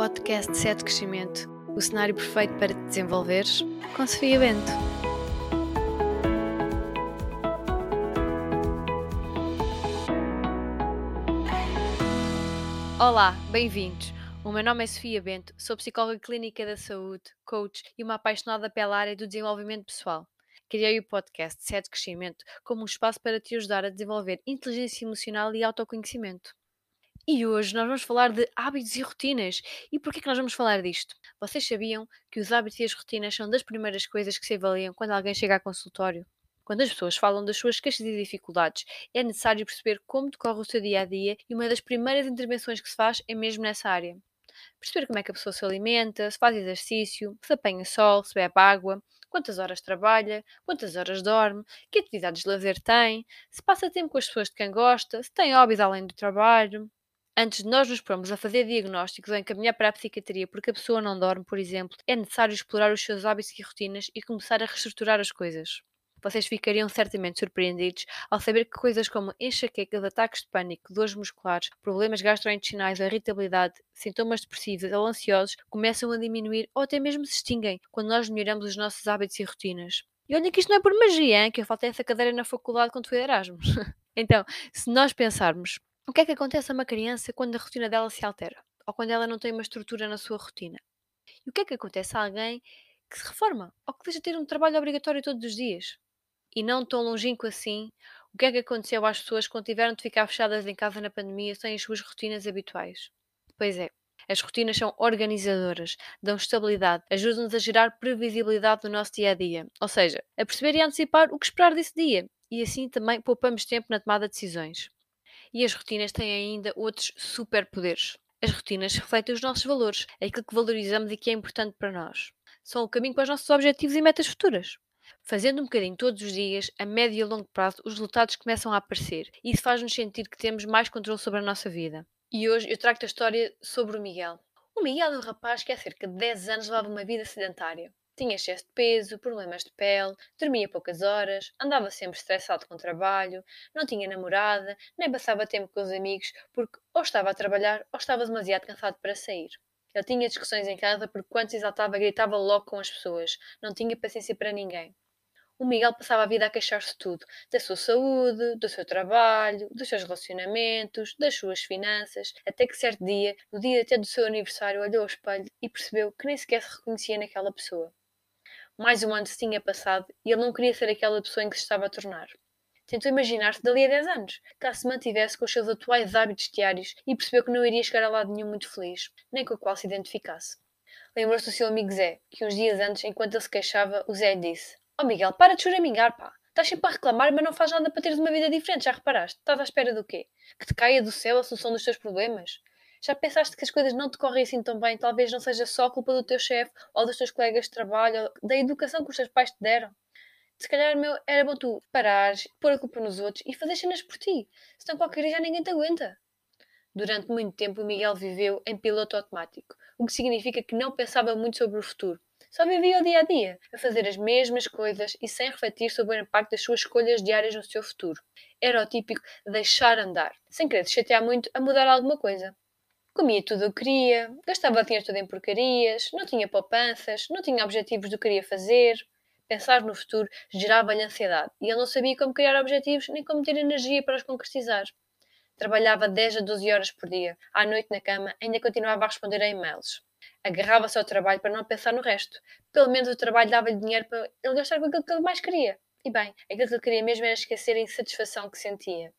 podcast 7 Crescimento, o cenário perfeito para te desenvolveres, com Sofia Bento. Olá, bem-vindos. O meu nome é Sofia Bento, sou psicóloga clínica da saúde, coach e uma apaixonada pela área do desenvolvimento pessoal. Criei o podcast 7 Crescimento como um espaço para te ajudar a desenvolver inteligência emocional e autoconhecimento. E hoje nós vamos falar de hábitos e rotinas. E porquê que nós vamos falar disto? Vocês sabiam que os hábitos e as rotinas são das primeiras coisas que se avaliam quando alguém chega a consultório? Quando as pessoas falam das suas queixas e dificuldades, é necessário perceber como decorre o seu dia a dia e uma das primeiras intervenções que se faz é mesmo nessa área. Perceber como é que a pessoa se alimenta, se faz exercício, se apanha sol, se bebe água, quantas horas trabalha, quantas horas dorme, que atividades de lazer tem, se passa tempo com as pessoas de quem gosta, se tem hobbies além do trabalho. Antes de nós nos pormos a fazer diagnósticos ou encaminhar para a psiquiatria porque a pessoa não dorme, por exemplo, é necessário explorar os seus hábitos e rotinas e começar a reestruturar as coisas. Vocês ficariam certamente surpreendidos ao saber que coisas como enxaquecas, ataques de pânico, dores musculares, problemas gastrointestinais, irritabilidade, sintomas depressivos ou ansiosos começam a diminuir ou até mesmo se extinguem quando nós melhoramos os nossos hábitos e rotinas. E olha que isto não é por magia, hein? que eu faltei essa cadeira na faculdade quando fui Erasmus. então, se nós pensarmos o que é que acontece a uma criança quando a rotina dela se altera? Ou quando ela não tem uma estrutura na sua rotina? E o que é que acontece a alguém que se reforma? Ou que deixa de ter um trabalho obrigatório todos os dias? E não tão longínquo assim, o que é que aconteceu às pessoas quando tiveram de ficar fechadas em casa na pandemia sem as suas rotinas habituais? Pois é, as rotinas são organizadoras, dão estabilidade, ajudam-nos a gerar previsibilidade no nosso dia a dia, ou seja, a perceber e antecipar o que esperar desse dia, e assim também poupamos tempo na tomada de decisões. E as rotinas têm ainda outros superpoderes. As rotinas refletem os nossos valores, aquilo que valorizamos e que é importante para nós. São o caminho para os nossos objetivos e metas futuras. Fazendo um bocadinho todos os dias, a médio e a longo prazo, os resultados começam a aparecer isso faz-nos sentir que temos mais controle sobre a nossa vida. E hoje eu trago-te a história sobre o Miguel. O Miguel é um rapaz que há cerca de 10 anos levava uma vida sedentária. Tinha excesso de peso, problemas de pele, dormia poucas horas, andava sempre estressado com o trabalho, não tinha namorada, nem passava tempo com os amigos porque ou estava a trabalhar ou estava demasiado cansado para sair. Ele tinha discussões em casa porque quando se exaltava gritava logo com as pessoas, não tinha paciência para ninguém. O Miguel passava a vida a queixar-se de tudo, da sua saúde, do seu trabalho, dos seus relacionamentos, das suas finanças, até que certo dia, no dia até do seu aniversário, olhou ao espelho e percebeu que nem sequer se reconhecia naquela pessoa. Mais um ano se tinha passado e ele não queria ser aquela pessoa em que se estava a tornar. Tentou imaginar-se dali a 10 anos, caso se mantivesse com os seus atuais hábitos diários e percebeu que não iria chegar a lado nenhum muito feliz, nem com o qual se identificasse. Lembrou-se do seu amigo Zé, que uns dias antes, enquanto ele se queixava, o Zé disse: Oh Miguel, para de choramingar, pá! Estás sempre a reclamar, mas não faz nada para teres uma vida diferente, já reparaste? Estás à espera do quê? Que te caia do céu a solução dos teus problemas? Já pensaste que as coisas não te correm assim tão bem? Talvez não seja só culpa do teu chefe ou dos teus colegas de trabalho, ou da educação que os teus pais te deram. Se calhar, meu, era bom tu parares, pôr a culpa nos outros e fazer cenas por ti. Senão qualquer dia já ninguém te aguenta. Durante muito tempo, o Miguel viveu em piloto automático, o que significa que não pensava muito sobre o futuro. Só vivia o dia a dia, a fazer as mesmas coisas e sem refletir sobre o impacto das suas escolhas diárias no seu futuro. Era o típico deixar andar, sem querer chatear muito a mudar alguma coisa. Comia tudo o que queria, gastava dinheiro todo em porcarias, não tinha poupanças, não tinha objetivos do que queria fazer. Pensar no futuro gerava-lhe ansiedade e ele não sabia como criar objetivos nem como ter energia para os concretizar. Trabalhava 10 a 12 horas por dia, à noite na cama, ainda continuava a responder a e-mails. Agarrava-se ao trabalho para não pensar no resto. Pelo menos o trabalho dava-lhe dinheiro para ele gastar com aquilo que ele mais queria. E bem, aquilo que ele queria mesmo era esquecer a insatisfação que sentia.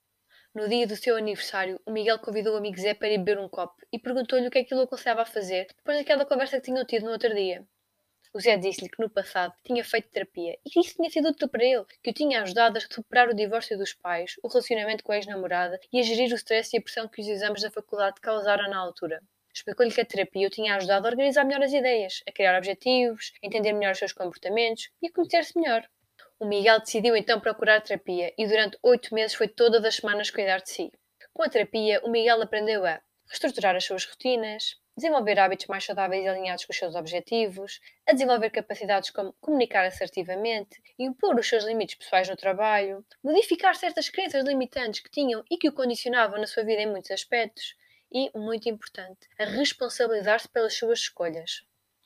No dia do seu aniversário, o Miguel convidou o amigo Zé para ir beber um copo e perguntou-lhe o que é que ele aconselhava a fazer depois daquela conversa que tinham tido no outro dia. O Zé disse-lhe que no passado tinha feito terapia e que isso tinha sido útil para ele, que o tinha ajudado a superar o divórcio dos pais, o relacionamento com a ex-namorada e a gerir o stress e a pressão que os exames da faculdade causaram na altura. Explicou-lhe que a terapia o tinha ajudado a organizar melhor as ideias, a criar objetivos, a entender melhor os seus comportamentos e a conhecer-se melhor. O Miguel decidiu então procurar terapia e durante oito meses foi todas as semanas cuidar de si. Com a terapia, o Miguel aprendeu a reestruturar as suas rotinas, desenvolver hábitos mais saudáveis e alinhados com os seus objetivos, a desenvolver capacidades como comunicar assertivamente, impor os seus limites pessoais no trabalho, modificar certas crenças limitantes que tinham e que o condicionavam na sua vida em muitos aspectos, e, muito importante, a responsabilizar-se pelas suas escolhas.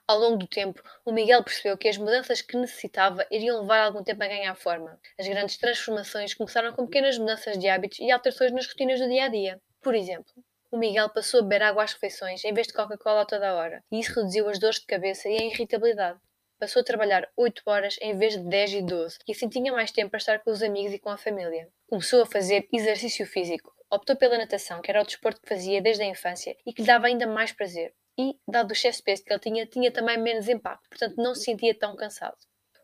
Ao longo do tempo, o Miguel percebeu que as mudanças que necessitava iriam levar algum tempo a ganhar forma. As grandes transformações começaram com pequenas mudanças de hábitos e alterações nas rotinas do dia a dia. Por exemplo, o Miguel passou a beber água às refeições em vez de Coca-Cola a toda a hora, e isso reduziu as dores de cabeça e a irritabilidade. Passou a trabalhar 8 horas em vez de 10 e 12, e assim tinha mais tempo para estar com os amigos e com a família. Começou a fazer exercício físico. Optou pela natação, que era o desporto que fazia desde a infância e que lhe dava ainda mais prazer. E, dado o excesso de peso que ele tinha, tinha também menos impacto, portanto não se sentia tão cansado.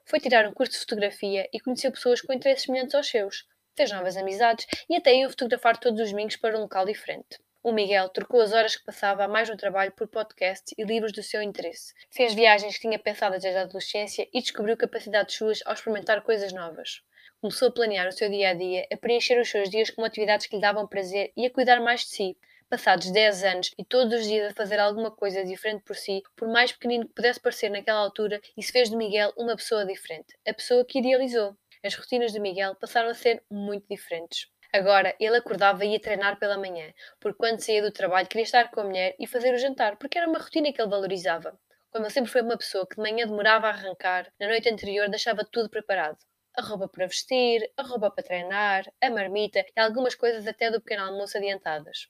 Foi tirar um curso de fotografia e conheceu pessoas com interesses semelhantes aos seus. Fez novas amizades e até iam fotografar todos os domingos para um local diferente. O Miguel trocou as horas que passava mais no trabalho por podcasts e livros do seu interesse. Fez viagens que tinha pensado desde a adolescência e descobriu capacidades suas ao experimentar coisas novas. Começou a planear o seu dia a dia, a preencher os seus dias com atividades que lhe davam prazer e a cuidar mais de si. Passados 10 anos e todos os dias a fazer alguma coisa diferente por si, por mais pequenino que pudesse parecer naquela altura, isso fez de Miguel uma pessoa diferente, a pessoa que idealizou. As rotinas de Miguel passaram a ser muito diferentes. Agora ele acordava e ia treinar pela manhã, porque quando saía do trabalho queria estar com a mulher e fazer o jantar, porque era uma rotina que ele valorizava. Como ele sempre foi uma pessoa que de manhã demorava a arrancar, na noite anterior deixava tudo preparado. A roupa para vestir, a roupa para treinar, a marmita e algumas coisas até do pequeno almoço adiantadas.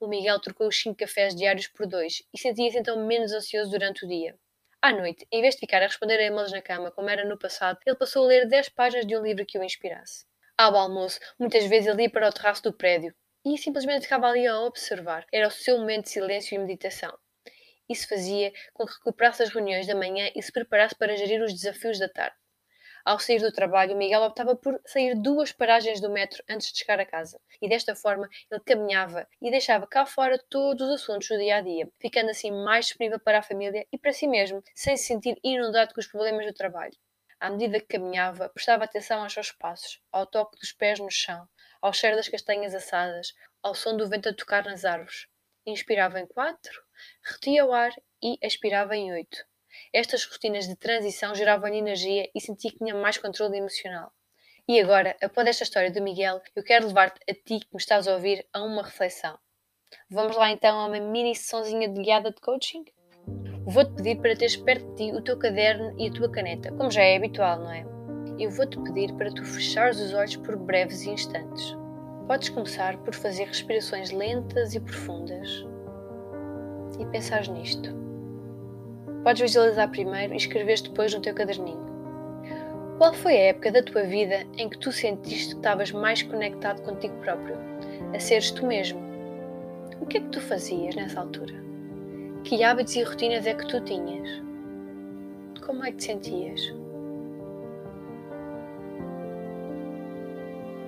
O Miguel trocou os cinco cafés diários por dois e sentia-se então menos ansioso durante o dia. À noite, em vez de ficar a responder a e-mails na cama como era no passado, ele passou a ler 10 páginas de um livro que o inspirasse. Ao almoço, muitas vezes ele ia para o terraço do prédio e simplesmente ficava ali a observar. Era o seu momento de silêncio e meditação. Isso fazia com que recuperasse as reuniões da manhã e se preparasse para gerir os desafios da tarde. Ao sair do trabalho, Miguel optava por sair duas paragens do metro antes de chegar a casa, e desta forma ele caminhava e deixava cá fora todos os assuntos do dia a dia, ficando assim mais disponível para a família e para si mesmo, sem se sentir inundado com os problemas do trabalho. À medida que caminhava, prestava atenção aos seus passos, ao toque dos pés no chão, ao cheiro das castanhas assadas, ao som do vento a tocar nas árvores. Inspirava em quatro, retia o ar e expirava em oito. Estas rotinas de transição geravam-lhe energia e sentia que tinha mais controle emocional. E agora, após esta história do Miguel, eu quero levar-te a ti que me estás a ouvir a uma reflexão. Vamos lá então a uma mini sessãozinha de guiada de coaching? Vou-te pedir para teres perto de ti o teu caderno e a tua caneta, como já é habitual, não é? Eu vou-te pedir para tu fechares os olhos por breves instantes. Podes começar por fazer respirações lentas e profundas e pensar nisto. Podes visualizar primeiro e escrever depois no teu caderninho. Qual foi a época da tua vida em que tu sentiste que estavas mais conectado contigo próprio, a seres tu mesmo? O que é que tu fazias nessa altura? Que hábitos e rotinas é que tu tinhas? Como é que te sentias?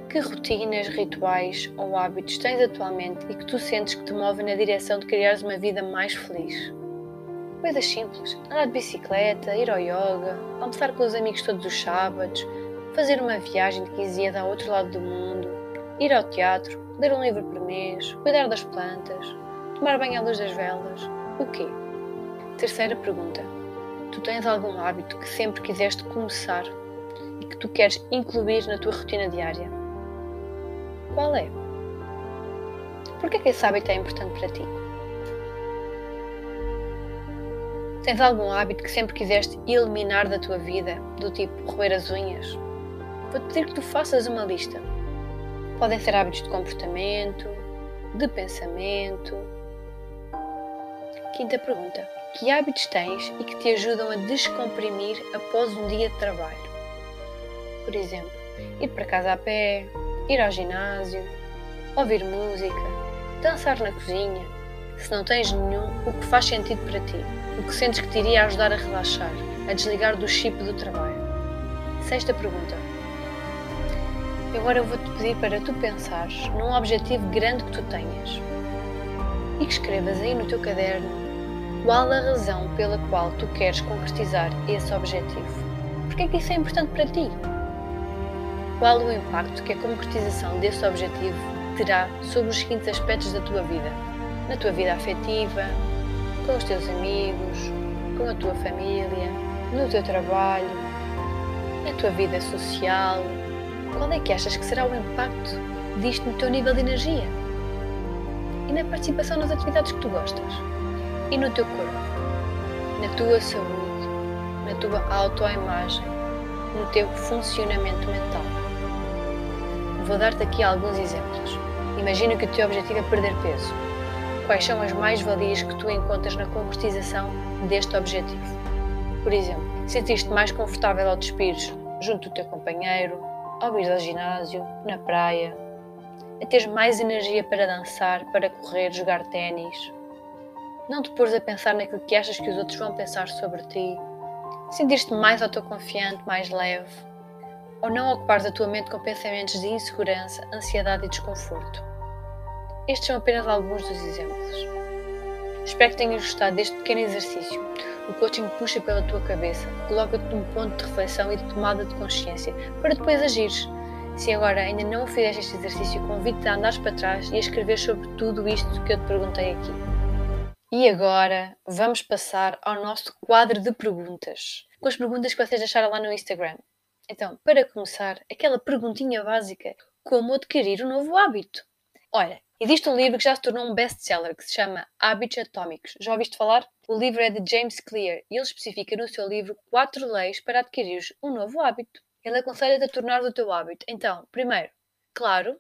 Que rotinas, rituais ou hábitos tens atualmente e que tu sentes que te movem na direção de criares uma vida mais feliz? Coisas simples, andar de bicicleta, ir ao yoga, almoçar com os amigos todos os sábados, fazer uma viagem de 15 dias ao outro lado do mundo, ir ao teatro, ler um livro por mês, cuidar das plantas, tomar banho à luz das velas, o quê? Terceira pergunta. Tu tens algum hábito que sempre quiseste começar e que tu queres incluir na tua rotina diária? Qual é? Por que esse hábito é importante para ti? Tens algum hábito que sempre quiseste eliminar da tua vida, do tipo roer as unhas? Vou-te pedir que tu faças uma lista. Podem ser hábitos de comportamento, de pensamento, Quinta pergunta: Que hábitos tens e que te ajudam a descomprimir após um dia de trabalho? Por exemplo, ir para casa a pé, ir ao ginásio, ouvir música, dançar na cozinha. Se não tens nenhum, o que faz sentido para ti? O que sentes que te iria ajudar a relaxar, a desligar do chip do trabalho? Sexta pergunta. Agora vou-te pedir para tu pensares num objetivo grande que tu tenhas e que escrevas aí no teu caderno qual a razão pela qual tu queres concretizar esse objetivo? Porque é que isso é importante para ti? Qual o impacto que a concretização desse objetivo terá sobre os seguintes aspectos da tua vida? Na tua vida afetiva, com os teus amigos, com a tua família, no teu trabalho, na tua vida social. Qual é que achas que será o impacto disto no teu nível de energia? e na participação nas atividades que tu gostas. E no teu corpo, na tua saúde, na tua autoimagem, no teu funcionamento mental. Vou dar-te aqui alguns exemplos. Imagina que o teu objetivo é perder peso. Quais são as mais-valias que tu encontras na concretização deste objetivo? Por exemplo, sentiste mais confortável ao despires junto do teu companheiro, ao ir ao ginásio, na praia, a teres mais energia para dançar, para correr, jogar ténis. Não te pôres a pensar naquilo que achas que os outros vão pensar sobre ti. Sentir-te mais autoconfiante, mais leve. Ou não ocupares a tua mente com pensamentos de insegurança, ansiedade e desconforto. Estes são apenas alguns dos exemplos. Espero que tenhas gostado deste pequeno exercício. O coaching puxa pela tua cabeça, coloca-te num ponto de reflexão e de tomada de consciência, para depois agires. Se agora ainda não fizeste este exercício, convido-te a andares para trás e a escrever sobre tudo isto que eu te perguntei aqui. E agora vamos passar ao nosso quadro de perguntas, com as perguntas que vocês deixaram lá no Instagram. Então, para começar, aquela perguntinha básica: como adquirir um novo hábito? Olha, existe um livro que já se tornou um best-seller que se chama Hábitos Atômicos. Já ouviste falar? O livro é de James Clear e ele especifica no seu livro quatro leis para adquirir um novo hábito. Ele aconselha-te a tornar o teu hábito. Então, primeiro, claro,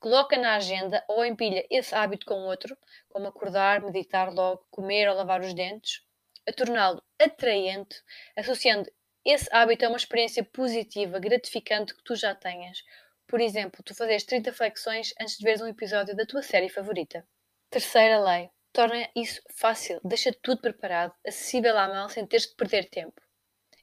coloca na agenda ou empilha esse hábito com outro, como acordar, meditar logo, comer ou lavar os dentes, a torná-lo atraente, associando esse hábito a uma experiência positiva, gratificante que tu já tenhas. Por exemplo, tu fazes 30 flexões antes de veres um episódio da tua série favorita. Terceira lei. Torna isso fácil, deixa tudo preparado, acessível à mão sem teres de perder tempo.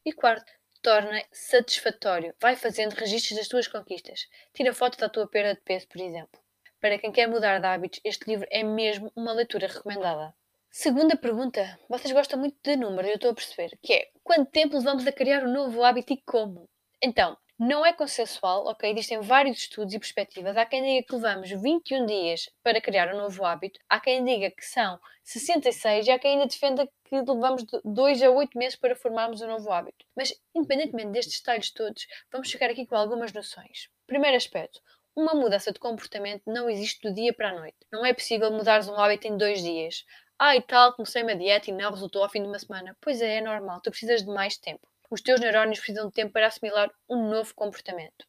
E quarto, torna satisfatório. Vai fazendo registros das tuas conquistas. Tira fotos da tua perda de peso, por exemplo. Para quem quer mudar de hábitos, este livro é mesmo uma leitura recomendada. Segunda pergunta. Vocês gostam muito de números, eu estou a perceber. Que é, quanto tempo levamos a criar um novo hábito e como? Então, não é consensual, ok? Existem vários estudos e perspectivas. Há quem diga que levamos 21 dias para criar um novo hábito, há quem diga que são 66 e há quem ainda defenda que levamos de 2 a 8 meses para formarmos um novo hábito. Mas, independentemente destes detalhes todos, vamos chegar aqui com algumas noções. Primeiro aspecto. Uma mudança de comportamento não existe do dia para a noite. Não é possível mudares um hábito em dois dias. Ah, e tal, comecei uma dieta e não resultou ao fim de uma semana. Pois é, é normal, tu precisas de mais tempo os teus neurónios precisam de tempo para assimilar um novo comportamento.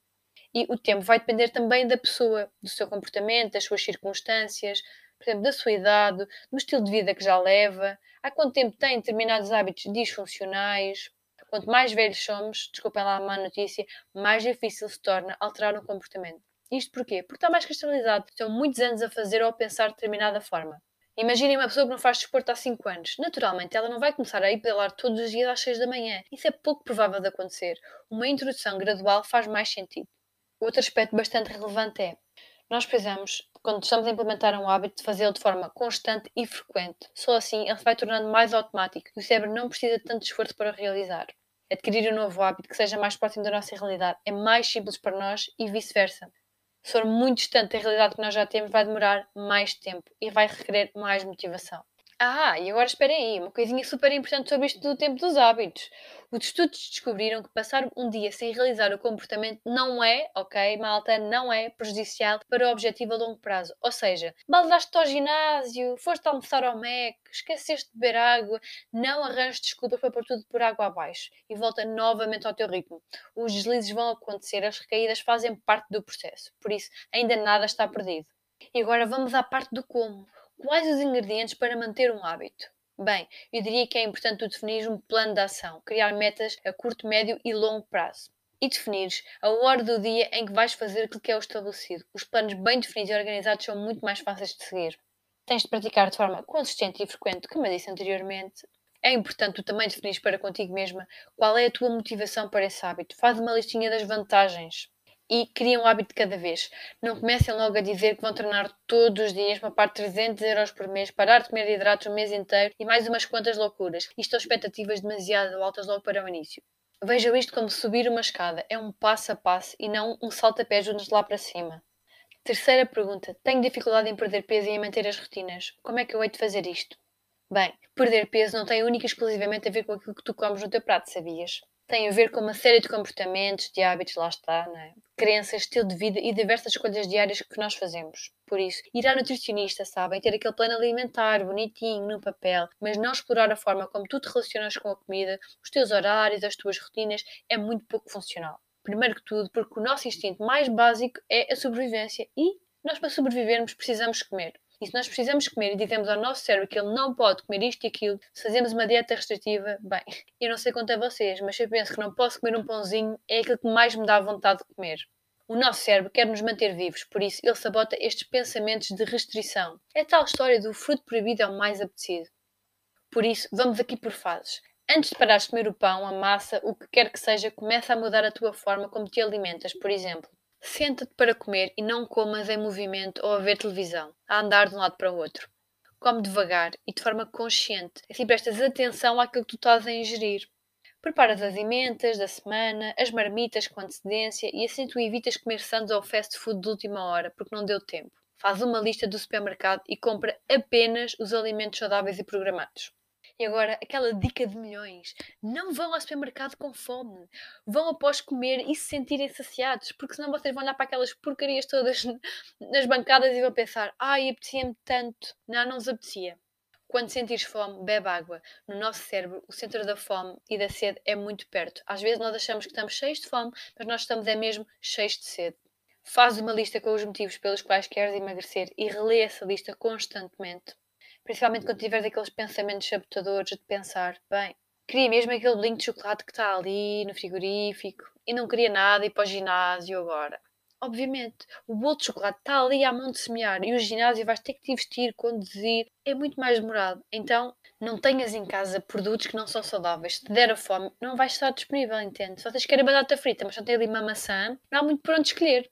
E o tempo vai depender também da pessoa, do seu comportamento, das suas circunstâncias, por exemplo, da sua idade, do estilo de vida que já leva, há quanto tempo tem determinados hábitos disfuncionais. Quanto mais velhos somos, desculpem lá a má notícia, mais difícil se torna alterar um comportamento. Isto porquê? Porque está mais cristalizado. São muitos anos a fazer ou a pensar de determinada forma. Imaginem uma pessoa que não faz desporto há 5 anos. Naturalmente, ela não vai começar a ir pedalar todos os dias às 6 da manhã. Isso é pouco provável de acontecer. Uma introdução gradual faz mais sentido. Outro aspecto bastante relevante é: nós precisamos, quando estamos a implementar um hábito, de fazê-lo de forma constante e frequente. Só assim ele se vai tornando mais automático e o cérebro não precisa de tanto esforço para o realizar. Adquirir um novo hábito que seja mais próximo da nossa realidade é mais simples para nós e vice-versa se for muito distante da realidade que nós já temos, vai demorar mais tempo e vai requerer mais motivação. Ah, e agora esperem aí, uma coisinha super importante sobre isto do tempo dos hábitos. Os estudos descobriram que passar um dia sem realizar o comportamento não é, ok, malta, não é prejudicial para o objetivo a longo prazo. Ou seja, baldaste ao ginásio, foste almoçar ao Mac, esqueceste de beber água, não arranjes desculpas para pôr tudo por água abaixo e volta novamente ao teu ritmo. Os deslizes vão acontecer, as recaídas fazem parte do processo, por isso ainda nada está perdido. E agora vamos à parte do como. Quais os ingredientes para manter um hábito? Bem, eu diria que é importante tu definir um plano de ação, criar metas a curto, médio e longo prazo. E definires a hora do dia em que vais fazer aquilo que é o estabelecido. Os planos bem definidos e organizados são muito mais fáceis de seguir. Tens de praticar de forma consistente e frequente, como eu disse anteriormente. É importante tu também definires para contigo mesma qual é a tua motivação para esse hábito. Faz uma listinha das vantagens e criem um hábito de cada vez. Não comecem logo a dizer que vão treinar todos os dias, poupar 300 euros por mês, parar de comer hidratos o mês inteiro e mais umas quantas loucuras. Isto são expectativas demasiado altas logo para o início. Vejam isto como subir uma escada. É um passo a passo e não um salta-pé juntos lá para cima. Terceira pergunta. Tenho dificuldade em perder peso e em manter as rotinas. Como é que eu hei de fazer isto? Bem, perder peso não tem única e exclusivamente a ver com aquilo que tu comes no teu prato, sabias? Tem a ver com uma série de comportamentos, de hábitos, lá está, não é? crenças, estilo de vida e diversas escolhas diárias que nós fazemos. Por isso, ir à nutricionista, sabem, ter aquele plano alimentar bonitinho no papel, mas não explorar a forma como tu te relacionas com a comida, os teus horários, as tuas rotinas, é muito pouco funcional. Primeiro que tudo, porque o nosso instinto mais básico é a sobrevivência e nós, para sobrevivermos, precisamos comer. E se nós precisamos comer e dizemos ao nosso cérebro que ele não pode comer isto e aquilo, se fazemos uma dieta restritiva, bem, eu não sei quanto a vocês, mas se eu penso que não posso comer um pãozinho, é aquilo que mais me dá vontade de comer. O nosso cérebro quer nos manter vivos, por isso ele sabota estes pensamentos de restrição. É tal história do fruto proibido é o mais apetecido. Por isso, vamos aqui por fases. Antes de parares de comer o pão, a massa, o que quer que seja, começa a mudar a tua forma como te alimentas, por exemplo. Senta-te para comer e não comas em movimento ou a ver televisão, a andar de um lado para o outro. Come devagar e de forma consciente, assim prestas atenção àquilo que tu estás a ingerir. Preparas as emendas da semana, as marmitas com antecedência e assim tu evitas comer sandes ou fast food de última hora porque não deu tempo. Faz uma lista do supermercado e compra apenas os alimentos saudáveis e programados. E agora, aquela dica de milhões: não vão ao supermercado com fome. Vão após comer e se sentirem saciados, porque senão vocês vão olhar para aquelas porcarias todas nas bancadas e vão pensar: ai, apetecia-me tanto. Não, não vos apetecia. Quando sentires fome, bebe água. No nosso cérebro, o centro da fome e da sede é muito perto. Às vezes nós achamos que estamos cheios de fome, mas nós estamos é mesmo cheios de sede. Faz uma lista com os motivos pelos quais queres emagrecer e relê essa lista constantemente. Principalmente quando tiveres aqueles pensamentos sabotadores de pensar, bem, queria mesmo aquele bolinho de chocolate que está ali no frigorífico e não queria nada ir para o ginásio agora. Obviamente, o bolo de chocolate está ali à mão de semear e o ginásio vais ter que te vestir, conduzir, é muito mais demorado. Então, não tenhas em casa produtos que não são saudáveis. Se te der a fome, não vai estar disponível, entende? Só tens que querer batata frita, mas só tem ali uma maçã, não há muito por onde escolher.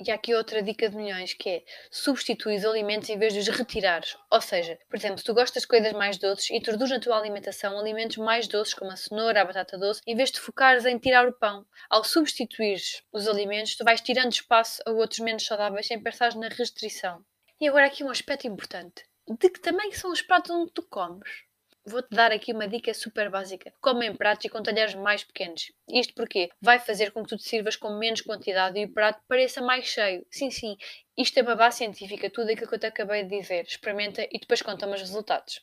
E há aqui outra dica de milhões que é substituir os alimentos em vez de os retirares. Ou seja, por exemplo, se tu gostas de coisas mais doces, introduz na tua alimentação alimentos mais doces como a cenoura, a batata doce, em vez de focares em tirar o pão. Ao substituir os alimentos, tu vais tirando espaço a outros menos saudáveis sem pensar na restrição. E agora aqui um aspecto importante. De que também são os pratos onde tu comes? Vou-te dar aqui uma dica super básica. Come em pratos e com talheres mais pequenos. Isto porque vai fazer com que tu te sirvas com menos quantidade e o prato pareça mais cheio. Sim, sim, isto é uma base científica, tudo aquilo que eu te acabei de dizer. Experimenta e depois conta-me os resultados.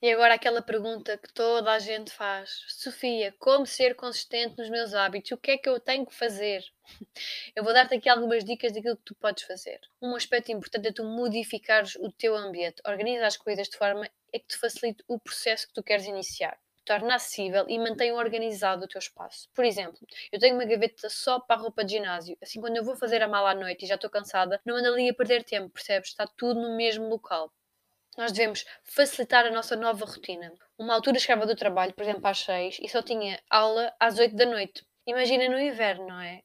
E agora aquela pergunta que toda a gente faz: Sofia, como ser consistente nos meus hábitos? O que é que eu tenho que fazer? Eu vou dar-te aqui algumas dicas daquilo que tu podes fazer. Um aspecto importante é tu modificares o teu ambiente, organiza as coisas de forma a que te facilite o processo que tu queres iniciar. Torna acessível e mantenha organizado o teu espaço. Por exemplo, eu tenho uma gaveta só para a roupa de ginásio. Assim, quando eu vou fazer a mala à noite e já estou cansada, não ando ali a perder tempo, percebes? Está tudo no mesmo local nós devemos facilitar a nossa nova rotina. Uma altura chegava do trabalho, por exemplo, às 6 e só tinha aula às 8 da noite. Imagina no inverno, não é?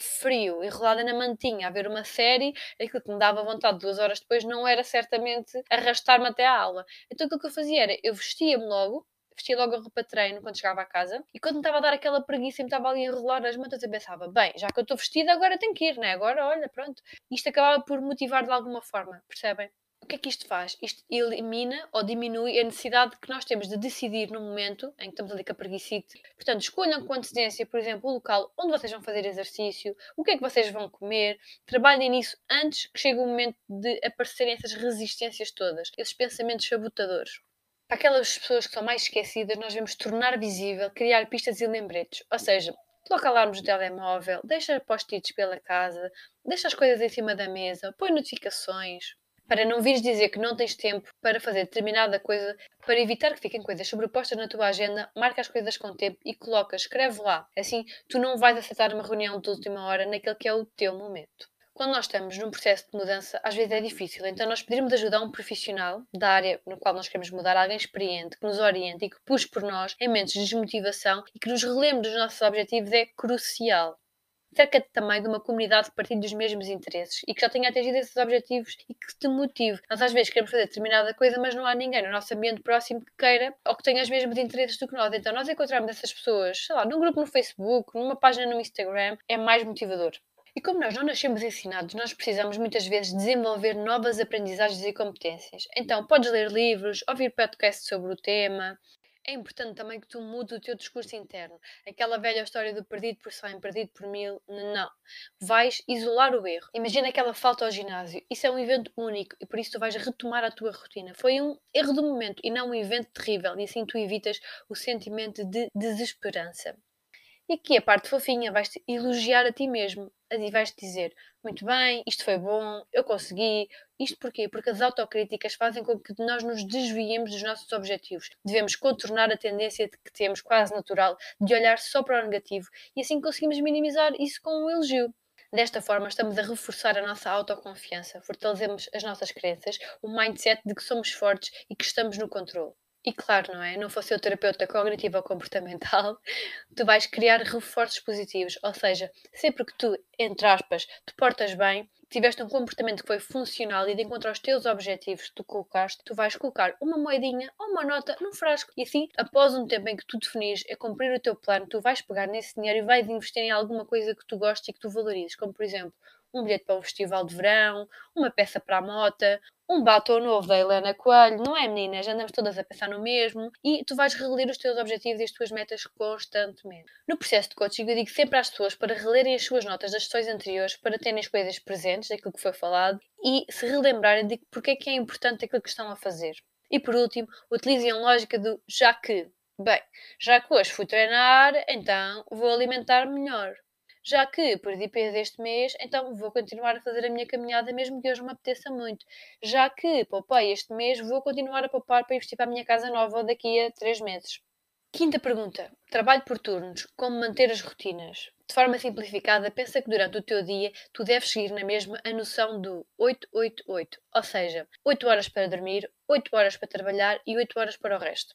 Frio, enrolada na mantinha, a ver uma série, aquilo que me dava vontade duas horas depois não era certamente arrastar-me até à aula. Então aquilo que eu fazia era, eu vestia-me logo, vestia logo a roupa de treino quando chegava a casa e quando me estava a dar aquela preguiça e me estava ali a enrolar as mantas eu pensava, bem, já que eu estou vestida agora tenho que ir, né? Agora olha, pronto. Isto acabava por motivar de alguma forma, percebem? O que é que isto faz? Isto elimina ou diminui a necessidade que nós temos de decidir no momento em que estamos ali com a preguicite. Portanto, escolham com antecedência, por exemplo, o local onde vocês vão fazer exercício, o que é que vocês vão comer, trabalhem nisso antes que chegue o momento de aparecerem essas resistências todas, esses pensamentos sabotadores. Para aquelas pessoas que são mais esquecidas, nós devemos tornar visível, criar pistas e lembretes. Ou seja, coloca alarmes no telemóvel, deixa post-its pela casa, deixa as coisas em cima da mesa, põe notificações, para não vires dizer que não tens tempo para fazer determinada coisa, para evitar que fiquem coisas sobrepostas na tua agenda, marca as coisas com tempo e coloca, escreve lá. Assim, tu não vais aceitar uma reunião de última hora naquele que é o teu momento. Quando nós estamos num processo de mudança, às vezes é difícil, então nós pedirmos ajuda a um profissional da área no qual nós queremos mudar, alguém experiente, que nos oriente e que puxe por nós em momentos de desmotivação e que nos relembre dos nossos objetivos é crucial cerca também de uma comunidade que partilhe dos mesmos interesses e que já tenha atingido esses objetivos e que te motive. Nós às vezes queremos fazer determinada coisa, mas não há ninguém no nosso ambiente próximo que queira ou que tenha os mesmos interesses do que nós. Então nós encontrarmos essas pessoas, sei lá, num grupo no Facebook, numa página no Instagram, é mais motivador. E como nós não nascemos ensinados, nós precisamos muitas vezes desenvolver novas aprendizagens e competências. Então, podes ler livros, ouvir podcasts sobre o tema, É importante também que tu mudes o teu discurso interno. Aquela velha história do perdido por cem, perdido por mil, não. Vais isolar o erro. Imagina aquela falta ao ginásio. Isso é um evento único e por isso tu vais retomar a tua rotina. Foi um erro do momento e não um evento terrível e assim tu evitas o sentimento de desesperança. E aqui a parte fofinha, vais-te elogiar a ti mesmo e vais-te dizer: Muito bem, isto foi bom, eu consegui. Isto porquê? Porque as autocríticas fazem com que nós nos desviemos dos nossos objetivos. Devemos contornar a tendência que temos, quase natural, de olhar só para o negativo e assim conseguimos minimizar isso com um elogio. Desta forma, estamos a reforçar a nossa autoconfiança, fortalecemos as nossas crenças, o mindset de que somos fortes e que estamos no controle. E claro, não é? Não fosse o terapeuta cognitivo ou comportamental, tu vais criar reforços positivos. Ou seja, sempre que tu, entre aspas, te portas bem, tiveste um comportamento que foi funcional e de encontrar os teus objetivos que tu colocaste, tu vais colocar uma moedinha ou uma nota num frasco. E assim, após um tempo em que tu definis a cumprir o teu plano, tu vais pegar nesse dinheiro e vais investir em alguma coisa que tu gostes e que tu valorizes. Como, por exemplo, um bilhete para o festival de verão, uma peça para a mota, um batom novo da Helena Coelho, não é meninas? Andamos todas a pensar no mesmo e tu vais reler os teus objetivos e as tuas metas constantemente. No processo de coaching eu digo sempre às pessoas para relerem as suas notas das sessões anteriores, para terem as coisas presentes, daquilo que foi falado e se relembrarem de porque é que é importante aquilo que estão a fazer. E por último, utilizem a lógica do já que. Bem, já que hoje fui treinar, então vou alimentar melhor já que perdi peso este mês, então vou continuar a fazer a minha caminhada mesmo que hoje me apeteça muito. Já que poupei este mês, vou continuar a poupar para investir para a minha casa nova daqui a três meses. Quinta pergunta. Trabalho por turnos. Como manter as rotinas? De forma simplificada, pensa que durante o teu dia tu deves seguir na mesma a noção do 888, ou seja, 8 horas para dormir, 8 horas para trabalhar e 8 horas para o resto.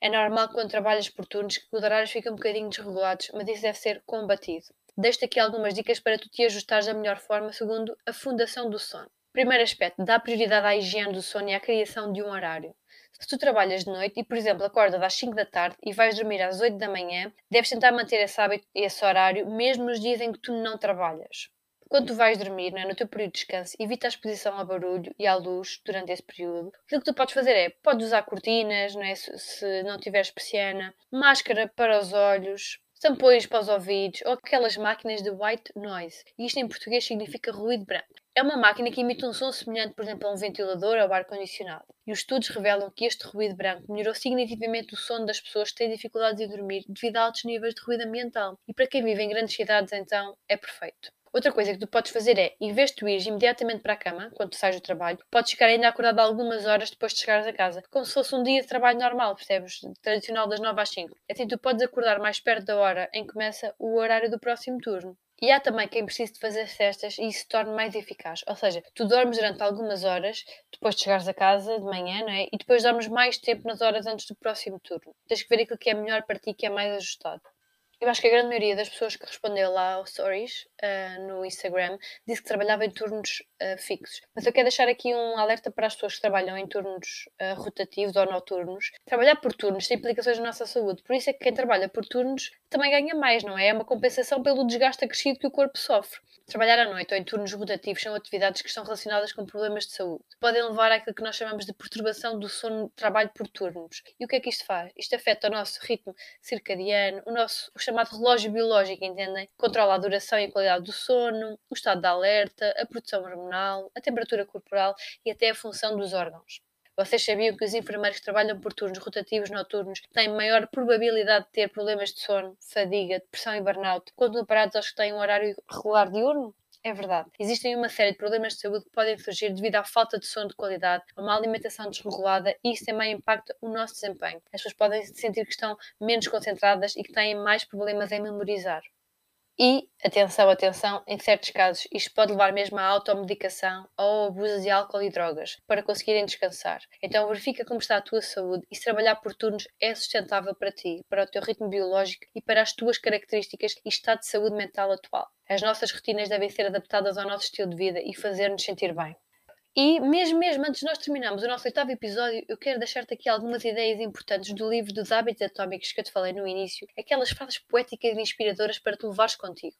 É normal quando trabalhas por turnos que os horários ficam um bocadinho desregulados, mas isso deve ser combatido. Deixo-te aqui algumas dicas para tu te ajustares da melhor forma segundo a Fundação do Sono. Primeiro aspecto, dá prioridade à higiene do sono e à criação de um horário. Se tu trabalhas de noite e, por exemplo, acordas às 5 da tarde e vais dormir às 8 da manhã, deves tentar manter esse hábito e esse horário mesmo nos dias em que tu não trabalhas. Quando tu vais dormir, é, no teu período de descanso, evita a exposição ao barulho e à luz durante esse período. Aquilo que tu podes fazer é, podes usar cortinas, não é? se, se não tiveres persiana, máscara para os olhos, tampões para os ouvidos ou aquelas máquinas de white noise. Isto em português significa ruído branco. É uma máquina que emite um som semelhante, por exemplo, a um ventilador ou ar-condicionado. E os estudos revelam que este ruído branco melhorou significativamente o sono das pessoas que têm dificuldades em dormir devido a altos níveis de ruído ambiental. E para quem vive em grandes cidades, então, é perfeito. Outra coisa que tu podes fazer é, em vez de tu ires imediatamente para a cama, quando tu sais do trabalho, podes ficar ainda acordado algumas horas depois de chegares a casa, como se fosse um dia de trabalho normal, percebes? Tradicional das 9 às 5. Assim tu podes acordar mais perto da hora em que começa o horário do próximo turno. E há também quem precise de fazer cestas e isso se torne mais eficaz. Ou seja, tu dormes durante algumas horas, depois de chegares a casa de manhã, não é? E depois dormes mais tempo nas horas antes do próximo turno. Tens que ver aquilo que é melhor para ti, que é mais ajustado. Eu acho que a grande maioria das pessoas que respondeu lá aos stories uh, no Instagram disse que trabalhava em turnos uh, fixos. Mas eu quero deixar aqui um alerta para as pessoas que trabalham em turnos uh, rotativos ou noturnos. Trabalhar por turnos tem implicações na nossa saúde. Por isso é que quem trabalha por turnos também ganha mais, não é? É uma compensação pelo desgaste acrescido que o corpo sofre. Trabalhar à noite ou em turnos rotativos são atividades que estão relacionadas com problemas de saúde. Podem levar àquilo que nós chamamos de perturbação do sono trabalho por turnos. E o que é que isto faz? Isto afeta o nosso ritmo circadiano, o nosso o chamado relógio biológico, entendem? Controla a duração e a qualidade do sono, o estado de alerta, a produção hormonal, a temperatura corporal e até a função dos órgãos. Vocês sabiam que os enfermeiros que trabalham por turnos rotativos noturnos têm maior probabilidade de ter problemas de sono, fadiga, depressão e burnout quando comparados aos que têm um horário regular diurno? É verdade. Existem uma série de problemas de saúde que podem surgir devido à falta de sono de qualidade, a uma alimentação desregulada e isso também impacta o nosso desempenho. As pessoas podem sentir que estão menos concentradas e que têm mais problemas em memorizar. E, atenção, atenção, em certos casos isto pode levar mesmo à automedicação ou abuso de álcool e drogas para conseguirem descansar. Então verifica como está a tua saúde e se trabalhar por turnos é sustentável para ti, para o teu ritmo biológico e para as tuas características e estado de saúde mental atual. As nossas rotinas devem ser adaptadas ao nosso estilo de vida e fazer-nos sentir bem. E mesmo, mesmo antes de nós terminarmos o nosso oitavo episódio, eu quero deixar-te aqui algumas ideias importantes do livro dos hábitos atómicos que eu te falei no início, aquelas frases poéticas e inspiradoras para te levares contigo.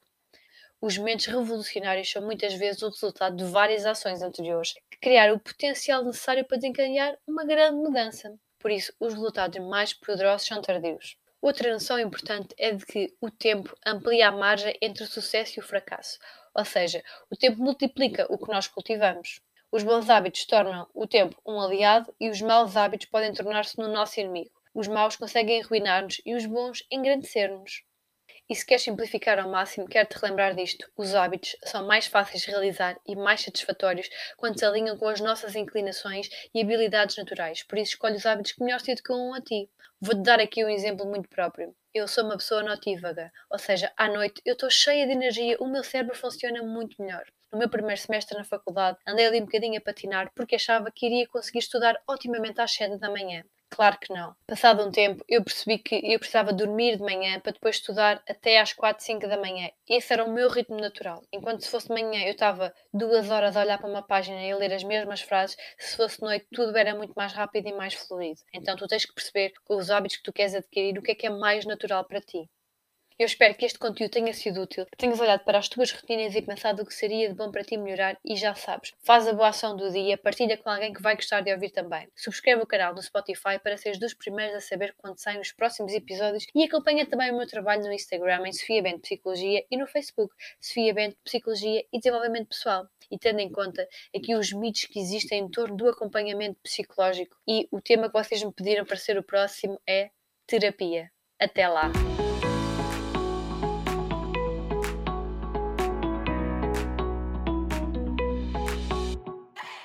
Os momentos revolucionários são muitas vezes o resultado de várias ações anteriores que criaram o potencial necessário para desencadear uma grande mudança. por isso os resultados mais poderosos são tardios. Outra noção importante é de que o tempo amplia a margem entre o sucesso e o fracasso, ou seja, o tempo multiplica o que nós cultivamos. Os bons hábitos tornam o tempo um aliado e os maus hábitos podem tornar-se no nosso inimigo. Os maus conseguem arruinar-nos e os bons engrandecer-nos. E se queres simplificar ao máximo, quero-te relembrar disto: os hábitos são mais fáceis de realizar e mais satisfatórios quando se alinham com as nossas inclinações e habilidades naturais. Por isso, escolhe os hábitos que melhor se adequam a ti. Vou-te dar aqui um exemplo muito próprio. Eu sou uma pessoa notívaga, ou seja, à noite eu estou cheia de energia, o meu cérebro funciona muito melhor. No meu primeiro semestre na faculdade, andei ali um bocadinho a patinar porque achava que iria conseguir estudar otimamente às 7 da manhã. Claro que não. Passado um tempo, eu percebi que eu precisava dormir de manhã para depois estudar até às 4, 5 da manhã. Esse era o meu ritmo natural. Enquanto se fosse de manhã eu estava duas horas a olhar para uma página e a ler as mesmas frases, se fosse noite tudo era muito mais rápido e mais fluido. Então tu tens que perceber com os hábitos que tu queres adquirir o que é que é mais natural para ti. Eu espero que este conteúdo tenha sido útil, que tenhas olhado para as tuas rotinas e pensado o que seria de bom para ti melhorar e já sabes, faz a boa ação do dia, partilha com alguém que vai gostar de ouvir também. Subscreve o canal no Spotify para seres dos primeiros a saber quando saem os próximos episódios e acompanha também o meu trabalho no Instagram em Sofia Bento Psicologia e no Facebook Sofia Bento Psicologia e Desenvolvimento Pessoal. E tendo em conta aqui os mitos que existem em torno do acompanhamento psicológico e o tema que vocês me pediram para ser o próximo é terapia. Até lá!